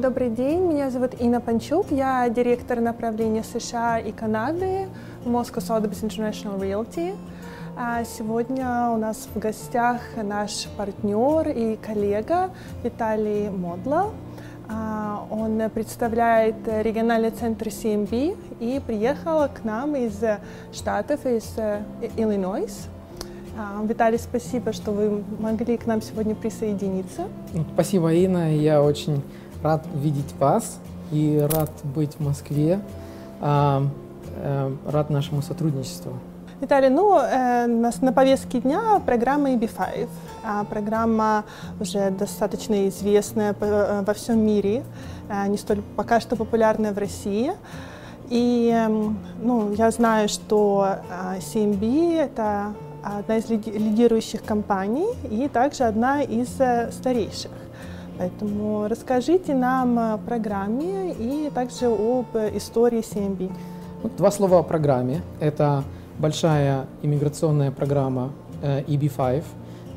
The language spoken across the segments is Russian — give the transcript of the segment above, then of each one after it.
Добрый день, меня зовут Инна Панчук, я директор направления США и Канады Moscow Sotheby's International Realty. А сегодня у нас в гостях наш партнер и коллега Виталий Модла. А, он представляет региональный центр CMB и приехал к нам из Штатов, из э, Иллинойс. А, Виталий, спасибо, что вы могли к нам сегодня присоединиться. Спасибо, Инна. Я очень рад видеть вас и рад быть в Москве. А, э, рад нашему сотрудничеству. Виталий, ну, э, на повестке дня программа EB5. А программа уже достаточно известная э, во всем мире, э, не столь пока что популярная в России. И эм, ну, я знаю, что CMB – это одна из лидирующих компаний и также одна из старейших. Поэтому расскажите нам о программе и также об истории CMB. Два слова о программе. Это большая иммиграционная программа EB5, э,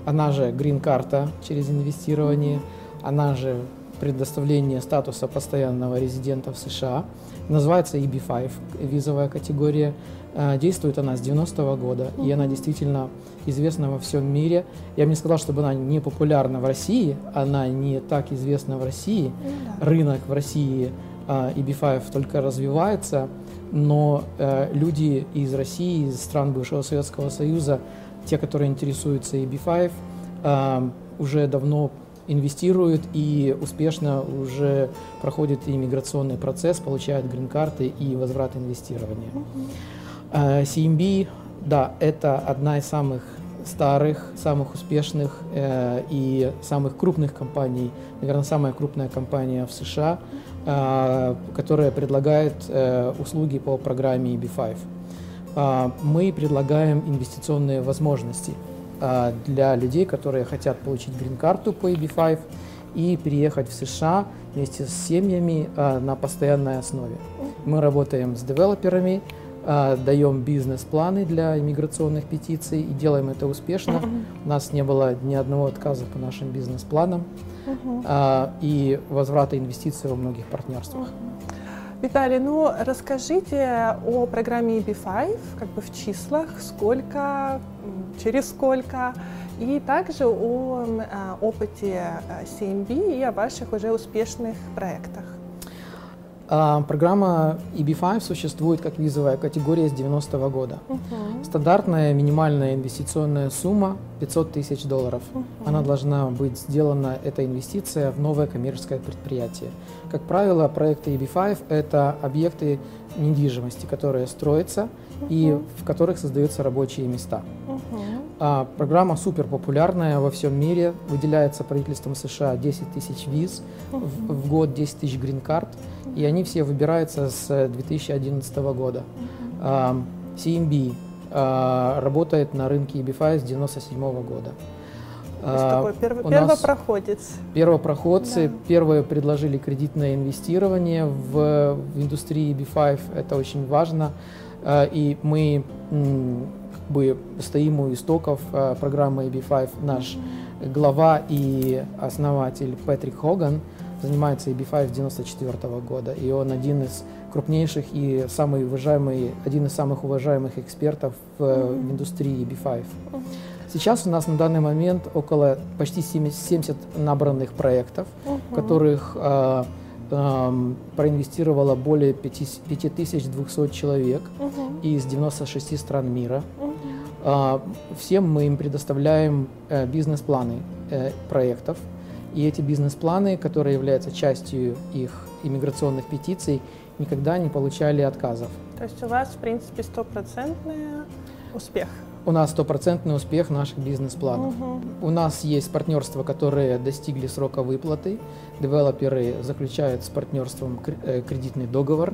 она же грин-карта через инвестирование, она же предоставление статуса постоянного резидента в США. Называется EB5, визовая категория. Э, действует она с 90-го года, и она действительно известна во всем мире. Я бы не сказал, чтобы она не популярна в России, она не так известна в России. Да. Рынок в России EB5 э, только развивается, но э, люди из России, из стран бывшего Советского Союза, те, которые интересуются EB5, э, уже давно инвестируют и успешно уже проходит иммиграционный процесс, получают грин-карты и возврат инвестирования. Э, CMB, да, это одна из самых старых, самых успешных э, и самых крупных компаний, наверное, самая крупная компания в США, э, которая предлагает э, услуги по программе EB5. Э, мы предлагаем инвестиционные возможности э, для людей, которые хотят получить грин-карту по EB5 и переехать в США вместе с семьями э, на постоянной основе. Мы работаем с девелоперами, а, даем бизнес-планы для иммиграционных петиций и делаем это успешно. У нас не было ни одного отказа по нашим бизнес-планам uh и возврата инвестиций во многих партнерствах. Виталий, ну расскажите о программе EB5, как бы в числах, сколько, через сколько, и также о а, опыте CMB и о ваших уже успешных проектах. А, программа EB5 существует как визовая категория с 90-го года. Uh-huh. Стандартная минимальная инвестиционная сумма 500 тысяч долларов. Uh-huh. Она должна быть сделана, эта инвестиция, в новое коммерческое предприятие. Как правило, проекты EB5 – это объекты недвижимости, которые строятся uh-huh. и в которых создаются рабочие места. Uh-huh. А, программа супер популярная во всем мире. Выделяется правительством США 10 тысяч виз в, в год, 10 тысяч грин-карт. И они все выбираются с 2011 года. CMB а, работает на рынке EB5 с 1997 года. такой перв... первопроходец. Первопроходцы. Да. Первые предложили кредитное инвестирование в, в индустрии EB5. Это очень важно. И мы бы стоим у истоков э, программы AB5 наш глава и основатель Патрик Хоган занимается AB5 с 1994 года, и он один из крупнейших и самый уважаемый, один из самых уважаемых экспертов в, в индустрии AB5. Сейчас у нас на данный момент около почти 70 набранных проектов, в которых э, э, проинвестировало более 5200 человек из 96 стран мира. А, всем мы им предоставляем э, бизнес-планы э, проектов, и эти бизнес-планы, которые являются частью их иммиграционных петиций, никогда не получали отказов. То есть у вас, в принципе, стопроцентный успех? У нас стопроцентный успех наших бизнес-планов. Угу. У нас есть партнерства, которые достигли срока выплаты. Девелоперы заключают с партнерством э, кредитный договор,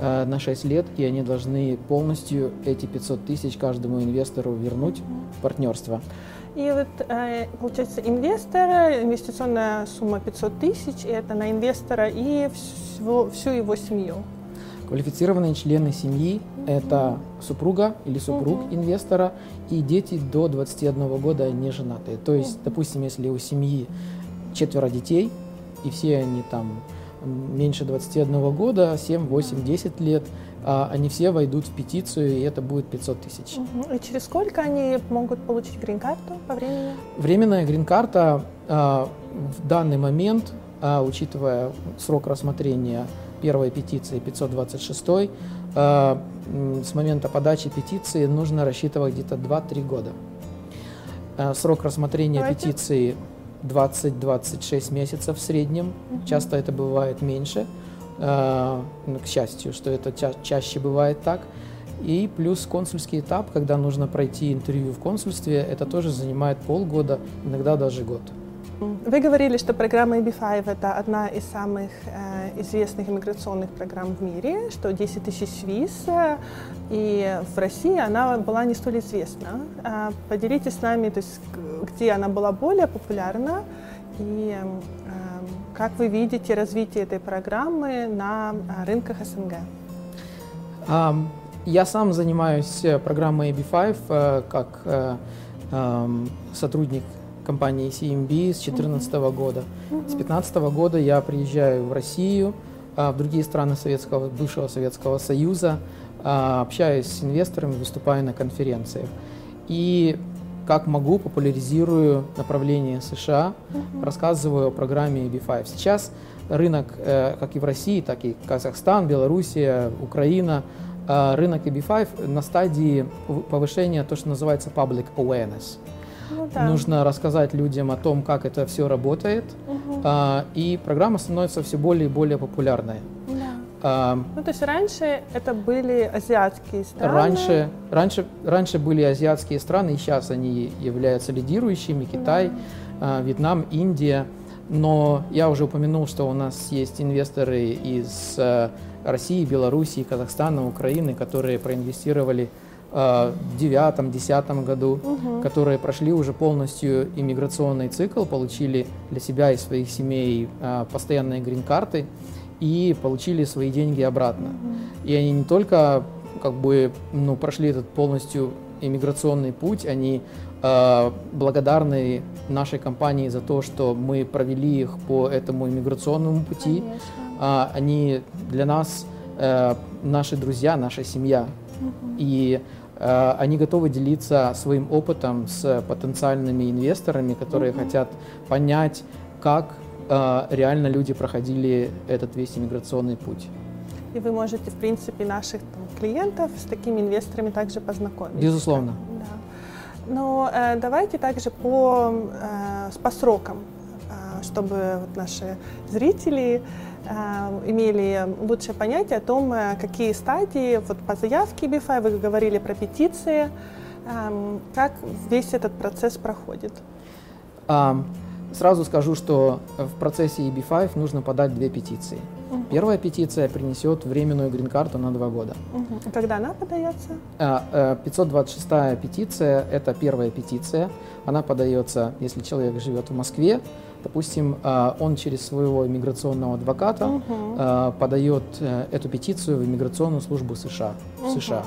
на 6 лет, и они должны полностью эти 500 тысяч каждому инвестору вернуть в партнерство. И вот, э, получается, инвестор, инвестиционная сумма 500 тысяч, это на инвестора и всю, всю его семью. Квалифицированные члены семьи – это супруга или супруг uh-huh. инвестора и дети до 21 года не женатые. То есть, uh-huh. допустим, если у семьи четверо детей, и все они там меньше 21 года, 7, 8, 10 лет, а, они все войдут в петицию, и это будет 500 тысяч. Угу. И через сколько они могут получить грин-карту по времени? Временная грин-карта а, в данный момент, а, учитывая срок рассмотрения первой петиции 526, с момента подачи петиции нужно рассчитывать где-то 2-3 года. Срок рассмотрения Давайте. петиции 20-26 месяцев в среднем, угу. часто это бывает меньше. Э, к счастью, что это ча чаще бывает так. И плюс консульский этап, когда нужно пройти интервью в консульстве, это тоже занимает полгода, иногда даже год. Вы говорили, что программа EB5 – это одна из самых э, известных иммиграционных программ в мире, что 10 тысяч виз, и в России она была не столь известна. Э, поделитесь с нами, то есть, где она была более популярна, и э, как вы видите развитие этой программы на а, рынках СНГ? Я сам занимаюсь э, программой AB5 э, как э, сотрудник компании CMB с 2014 mm-hmm. года. С 2015 года я приезжаю в Россию, в другие страны Советского, бывшего Советского Союза, общаюсь с инвесторами, выступаю на конференциях. И как могу, популяризирую направление США, uh-huh. рассказываю о программе EB5. Сейчас рынок, э, как и в России, так и Казахстан, Белоруссия, Украина, э, рынок EB5 на стадии повышения то, что называется public awareness. Ну, да. Нужно рассказать людям о том, как это все работает, угу. и программа становится все более и более популярной. А, ну, то есть раньше это были азиатские страны? Раньше, раньше, раньше были азиатские страны, и сейчас они являются лидирующими. Китай, да. Вьетнам, Индия. Но я уже упомянул, что у нас есть инвесторы из э, России, Белоруссии, Казахстана, Украины, которые проинвестировали э, в девятом-десятом году, угу. которые прошли уже полностью иммиграционный цикл, получили для себя и своих семей постоянные грин-карты и получили свои деньги обратно. И они не только как бы ну, прошли этот полностью иммиграционный путь, они э, благодарны нашей компании за то, что мы провели их по этому иммиграционному пути. Э, они для нас э, наши друзья, наша семья. Mm-hmm. И э, они готовы делиться своим опытом с потенциальными инвесторами, которые mm-hmm. хотят понять, как реально люди проходили этот весь иммиграционный путь. И вы можете, в принципе, наших там, клиентов с такими инвесторами также познакомить. Безусловно. Да. Но э, давайте также по, э, по срокам, э, чтобы вот наши зрители э, имели лучшее понятие о том, э, какие стадии вот по заявке BFI, вы говорили про петиции, э, как весь этот процесс проходит. Um. Сразу скажу, что в процессе EB5 нужно подать две петиции. Угу. Первая петиция принесет временную грин-карту на два года. Угу. Когда она подается? 526 а, э, петиция – это первая петиция. Она подается, если человек живет в Москве, допустим, а, он через своего иммиграционного адвоката угу. подает э, эту петицию в иммиграционную службу США. Угу. В США.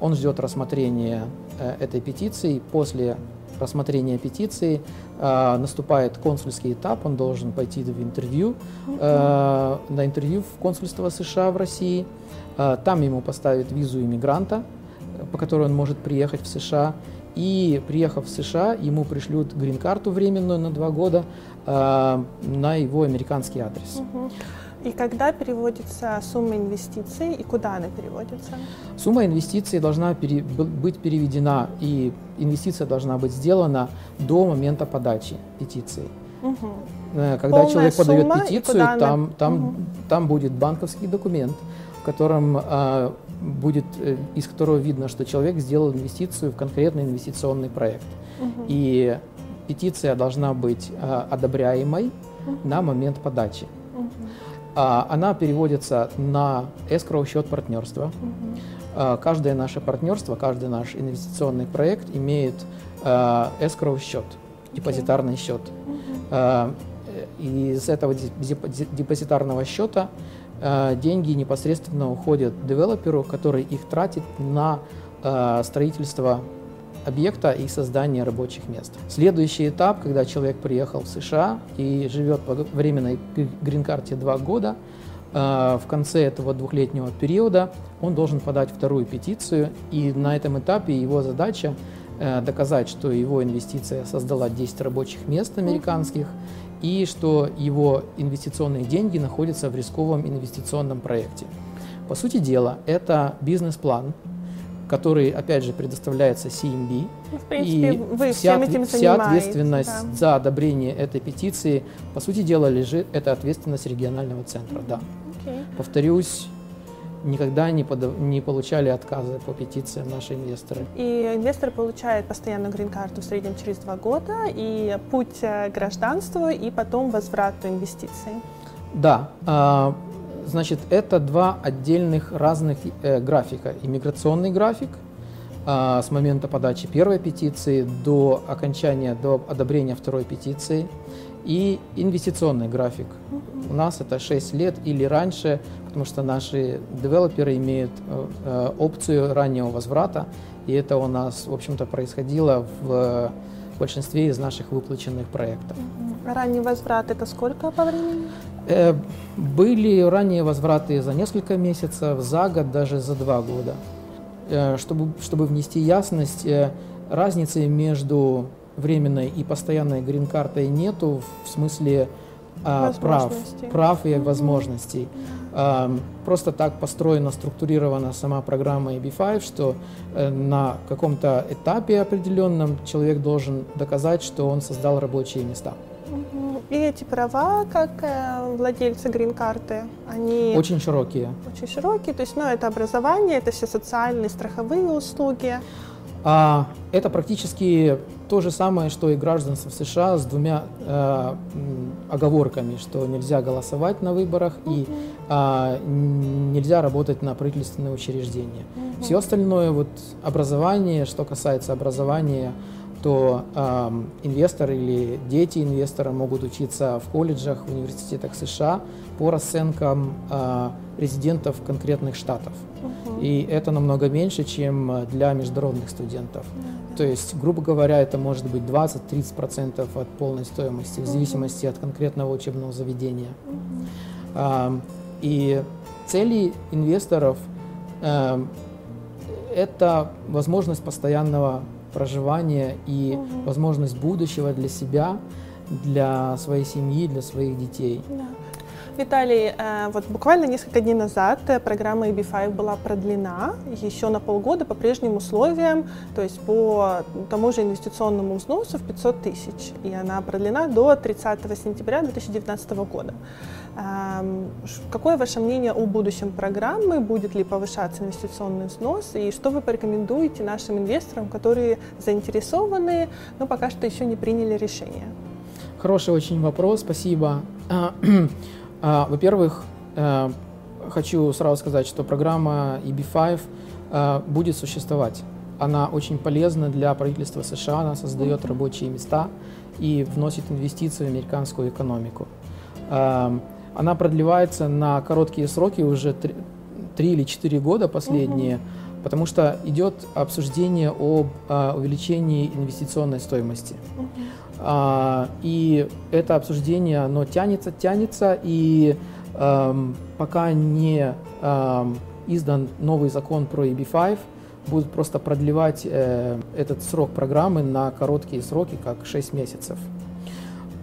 Он ждет рассмотрения э, этой петиции. После рассмотрения петиции э, наступает консульский этап, он должен пойти в интервью, э, на интервью в консульство США в России. Э, там ему поставят визу иммигранта, по которой он может приехать в США. И приехав в США, ему пришлют грин-карту временную на два года э, на его американский адрес. Угу. И когда переводится сумма инвестиций и куда она переводится? Сумма инвестиций должна пере, быть переведена, и инвестиция должна быть сделана до момента подачи петиции. Угу. Когда Полная человек подает петицию, там, она... там, угу. там будет банковский документ, в котором а, будет, э, из которого видно, что человек сделал инвестицию в конкретный инвестиционный проект. Угу. И петиция должна быть а, одобряемой угу. на момент подачи. А, она переводится на escrow счет партнерства. Угу. Каждое наше партнерство, каждый наш инвестиционный проект имеет escrow счет, депозитарный счет. Угу. И из этого депозитарного счета деньги непосредственно уходят девелоперу, который их тратит на строительство объекта и создания рабочих мест. Следующий этап, когда человек приехал в США и живет по временной грин-карте два года, э, в конце этого двухлетнего периода он должен подать вторую петицию, и на этом этапе его задача э, доказать, что его инвестиция создала 10 рабочих мест американских, и что его инвестиционные деньги находятся в рисковом инвестиционном проекте. По сути дела, это бизнес-план, который, опять же, предоставляется CMB. Ну, в принципе, и вы вся, всем этим вся ответственность да. за одобрение этой петиции, по сути дела, лежит, это ответственность регионального центра, да. Okay. Повторюсь, никогда не, подав... не получали отказы по петициям наши инвесторы. И инвестор получает постоянную грин-карту в среднем через два года, и путь к гражданству, и потом возврату инвестиций. Да. Значит, это два отдельных разных э, графика. Иммиграционный график а, с момента подачи первой петиции до окончания, до одобрения второй петиции и инвестиционный график. У нас это 6 лет или раньше, потому что наши девелоперы имеют э, э, опцию раннего возврата, и это у нас, в общем-то, происходило в большинстве из наших выплаченных проектов. Ранний возврат это сколько по времени? Э, были ранние возвраты за несколько месяцев, за год, даже за два года. Э, чтобы, чтобы внести ясность, э, разницы между временной и постоянной грин-картой нету в смысле а, прав, прав и mm-hmm. возможностей. А, просто так построена, структурирована сама программа EB5, что э, на каком-то этапе определенном человек должен доказать, что он создал рабочие места. И эти права, как э, владельцы грин-карты, они... Очень широкие. Очень широкие, то есть, ну, это образование, это все социальные, страховые услуги. А, это практически то же самое, что и гражданство в США с двумя э, оговорками, что нельзя голосовать на выборах uh-huh. и э, нельзя работать на правительственные учреждения. Uh-huh. Все остальное, вот образование, что касается образования, то э, инвестор или дети инвестора могут учиться в колледжах, в университетах США по расценкам э, резидентов конкретных штатов. Uh-huh. И это намного меньше, чем для международных студентов. Uh-huh. То есть, грубо говоря, это может быть 20-30% от полной стоимости, в зависимости от конкретного учебного заведения. Uh-huh. Э, и цели инвесторов э, это возможность постоянного проживания и угу. возможность будущего для себя, для своей семьи, для своих детей. Да. Виталий, э, вот буквально несколько дней назад э, программа EB5 была продлена еще на полгода по прежним условиям, то есть по тому же инвестиционному взносу в 500 тысяч. И она продлена до 30 сентября 2019 года. Какое ваше мнение о будущем программы? Будет ли повышаться инвестиционный взнос? И что вы порекомендуете нашим инвесторам, которые заинтересованы, но пока что еще не приняли решение? Хороший очень вопрос, спасибо. А, а, во-первых, э, хочу сразу сказать, что программа EB5 э, будет существовать. Она очень полезна для правительства США, она создает рабочие места и вносит инвестиции в американскую экономику. Эм, она продлевается на короткие сроки, уже 3, 3 или 4 года последние, угу. потому что идет обсуждение об а, увеличении инвестиционной стоимости. Угу. А, и это обсуждение, оно тянется, тянется, и а, пока не а, издан новый закон про EB5, будут просто продлевать э, этот срок программы на короткие сроки, как 6 месяцев.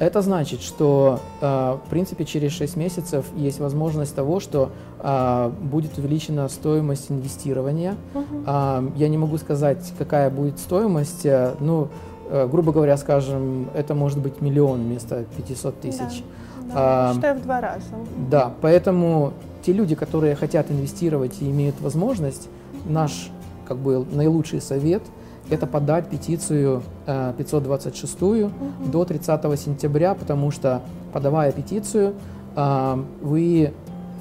Это значит, что, э, в принципе, через 6 месяцев есть возможность того, что э, будет увеличена стоимость инвестирования. Uh-huh. Я не могу сказать, какая будет стоимость. Ну, грубо говоря, скажем, это может быть миллион вместо 500 тысяч. Да, да. А, Считаю в два раза. Да, поэтому те люди, которые хотят инвестировать и имеют возможность, наш как бы наилучший совет – это подать петицию 526 угу. до 30 сентября, потому что, подавая петицию, э, вы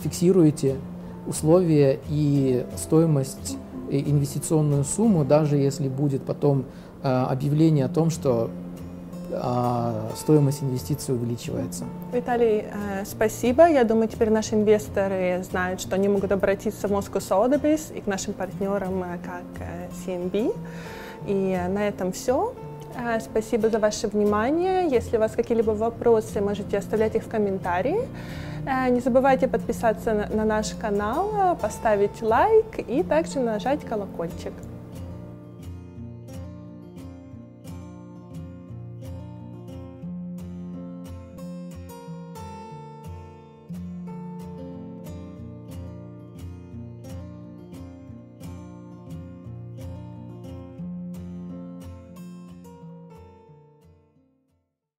фиксируете условия и стоимость, и инвестиционную сумму, даже если будет потом э, объявление о том, что э, стоимость инвестиций увеличивается. Виталий, спасибо. Я думаю, теперь наши инвесторы знают, что они могут обратиться в Moscow Sotheby's и к нашим партнерам, как CNB. И на этом все. А, спасибо за ваше внимание. Если у вас какие-либо вопросы, можете оставлять их в комментарии. А, не забывайте подписаться на наш канал, поставить лайк и также нажать колокольчик.